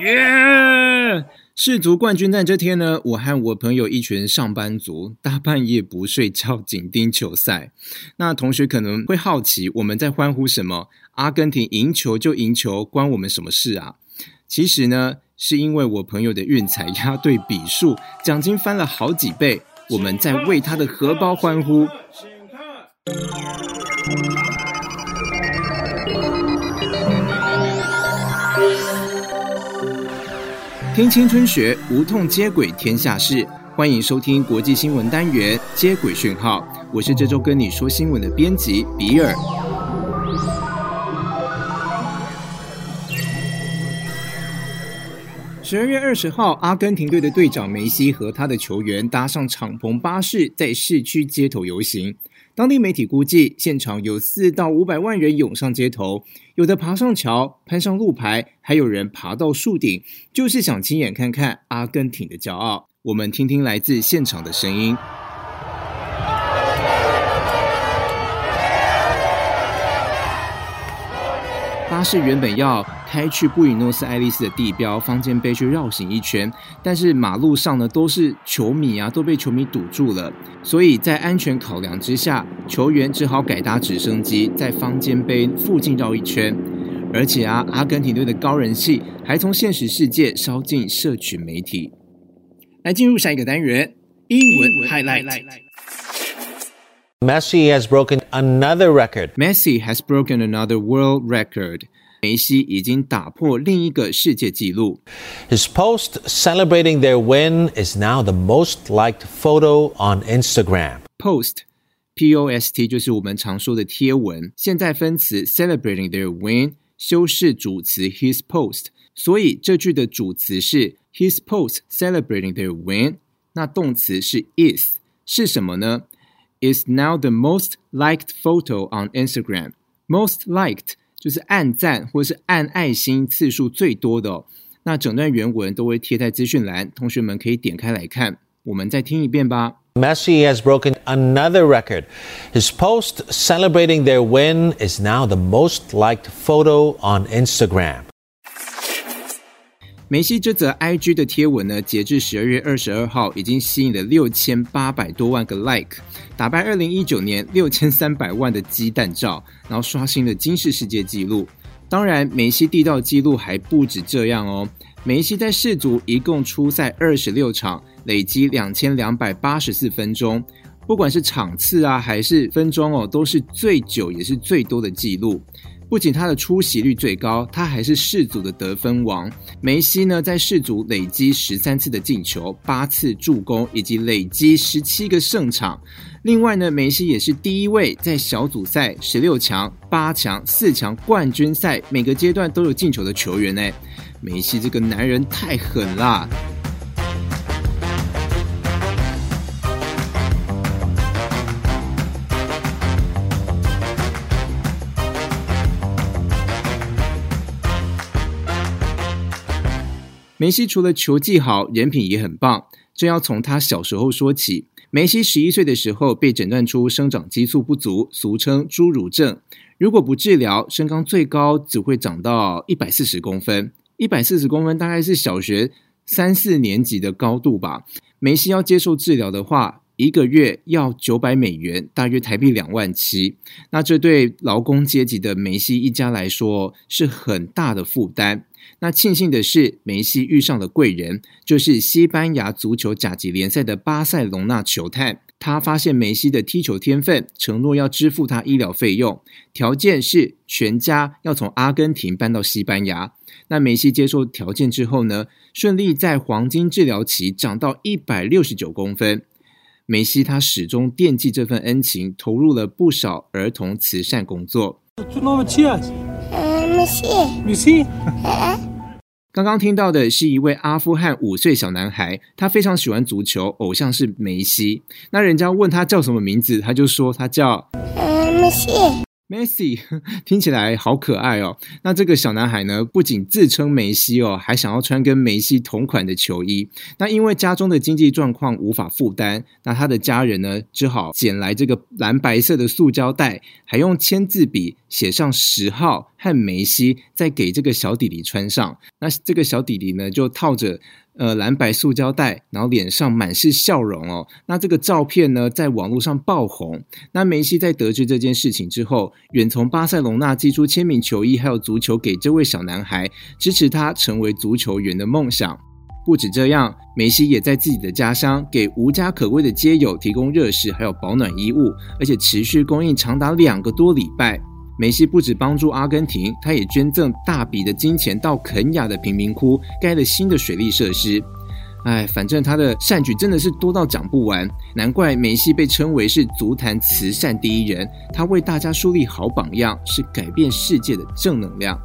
耶！世足冠军战这天呢，我和我朋友一群上班族大半夜不睡觉，紧盯球赛。那同学可能会好奇，我们在欢呼什么？阿根廷赢球就赢球，关我们什么事啊？其实呢，是因为我朋友的运彩压对比数，奖金翻了好几倍，我们在为他的荷包欢呼。听青春学，无痛接轨天下事。欢迎收听国际新闻单元接轨讯号，我是这周跟你说新闻的编辑比尔。十二月二十号，阿根廷队的队长梅西和他的球员搭上敞篷巴士，在市区街头游行。当地媒体估计，现场有四到五百万人涌上街头，有的爬上桥、攀上路牌，还有人爬到树顶，就是想亲眼看看阿根廷的骄傲。我们听听来自现场的声音。士原本要开去布宜诺斯艾利斯的地标方尖碑去绕行一圈，但是马路上呢都是球迷啊，都被球迷堵住了，所以在安全考量之下，球员只好改搭直升机在方尖碑附近绕一圈。而且啊，阿根廷队的高人气还从现实世界烧进社群媒体。来进入下一个单元，英文 highlight。Messi has broken another record. Messi has broken another world record. 梅西已经打破另一个世界纪录。His post celebrating their win is now the most liked photo on Instagram. Post, P-O-S-T 就是我们常说的贴文，现在分词 celebrating their win 修饰主词 his post，所以这句的主词是 his post celebrating their win，那动词是 is 是什么呢？is now the most liked photo on Instagram. Most liked 就是按赞或是按爱心次数最多的哦。那整段原文都会贴在资讯栏，同学们可以点开来看。我们再听一遍吧。Messi has broken another record. His post celebrating their win is now the most liked photo on Instagram. 梅西这则 IG 的贴文呢，截至十二月二十二号，已经吸引了六千八百多万个 like，打败二零一九年六千三百万的鸡蛋照，然后刷新了金氏世界纪录。当然，梅西缔造纪录还不止这样哦。梅西在世足一共出赛二十六场，累积两千两百八十四分钟，不管是场次啊还是分钟哦，都是最久也是最多的纪录。不仅他的出席率最高，他还是世足的得分王。梅西呢，在世足累积十三次的进球、八次助攻，以及累积十七个胜场。另外呢，梅西也是第一位在小组赛、十六强、八强、四强、冠军赛每个阶段都有进球的球员呢。梅西这个男人太狠了！梅西除了球技好，人品也很棒。这要从他小时候说起。梅西十一岁的时候被诊断出生长激素不足，俗称侏儒症。如果不治疗，身高最高只会长到一百四十公分。一百四十公分大概是小学三四年级的高度吧。梅西要接受治疗的话，一个月要九百美元，大约台币两万七。那这对劳工阶级的梅西一家来说是很大的负担。那庆幸的是，梅西遇上了贵人，就是西班牙足球甲级联赛的巴塞隆纳球探。他发现梅西的踢球天分，承诺要支付他医疗费用，条件是全家要从阿根廷搬到西班牙。那梅西接受条件之后呢，顺利在黄金治疗期长到一百六十九公分。梅西他始终惦记这份恩情，投入了不少儿童慈善工作。刚刚听到的是一位阿富汗五岁小男孩，他非常喜欢足球，偶像是梅西。那人家问他叫什么名字，他就说他叫梅西。Messi 听起来好可爱哦。那这个小男孩呢，不仅自称梅西哦，还想要穿跟梅西同款的球衣。那因为家中的经济状况无法负担，那他的家人呢，只好捡来这个蓝白色的塑胶袋，还用签字笔写上十号和梅西在给这个小弟弟穿上。那这个小弟弟呢，就套着呃蓝白塑胶袋，然后脸上满是笑容哦。那这个照片呢，在网络上爆红。那梅西在得知这件事情之后，远从巴塞隆纳寄出签名球衣还有足球给这位小男孩，支持他成为足球员的梦想。不止这样，梅西也在自己的家乡给无家可归的街友提供热食，还有保暖衣物，而且持续供应长达两个多礼拜。梅西不止帮助阿根廷，他也捐赠大笔的金钱到肯雅的贫民窟盖了新的水利设施。哎，反正他的善举真的是多到讲不完，难怪梅西被称为是足坛慈善第一人。他为大家树立好榜样，是改变世界的正能量。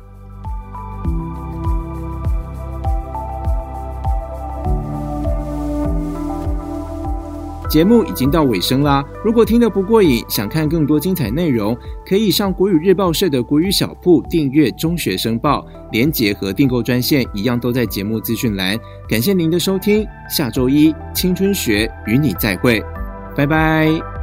节目已经到尾声啦！如果听得不过瘾，想看更多精彩内容，可以上国语日报社的国语小铺订阅《中学生报》，连结和订购专线一样都在节目资讯栏。感谢您的收听，下周一青春学与你再会，拜拜。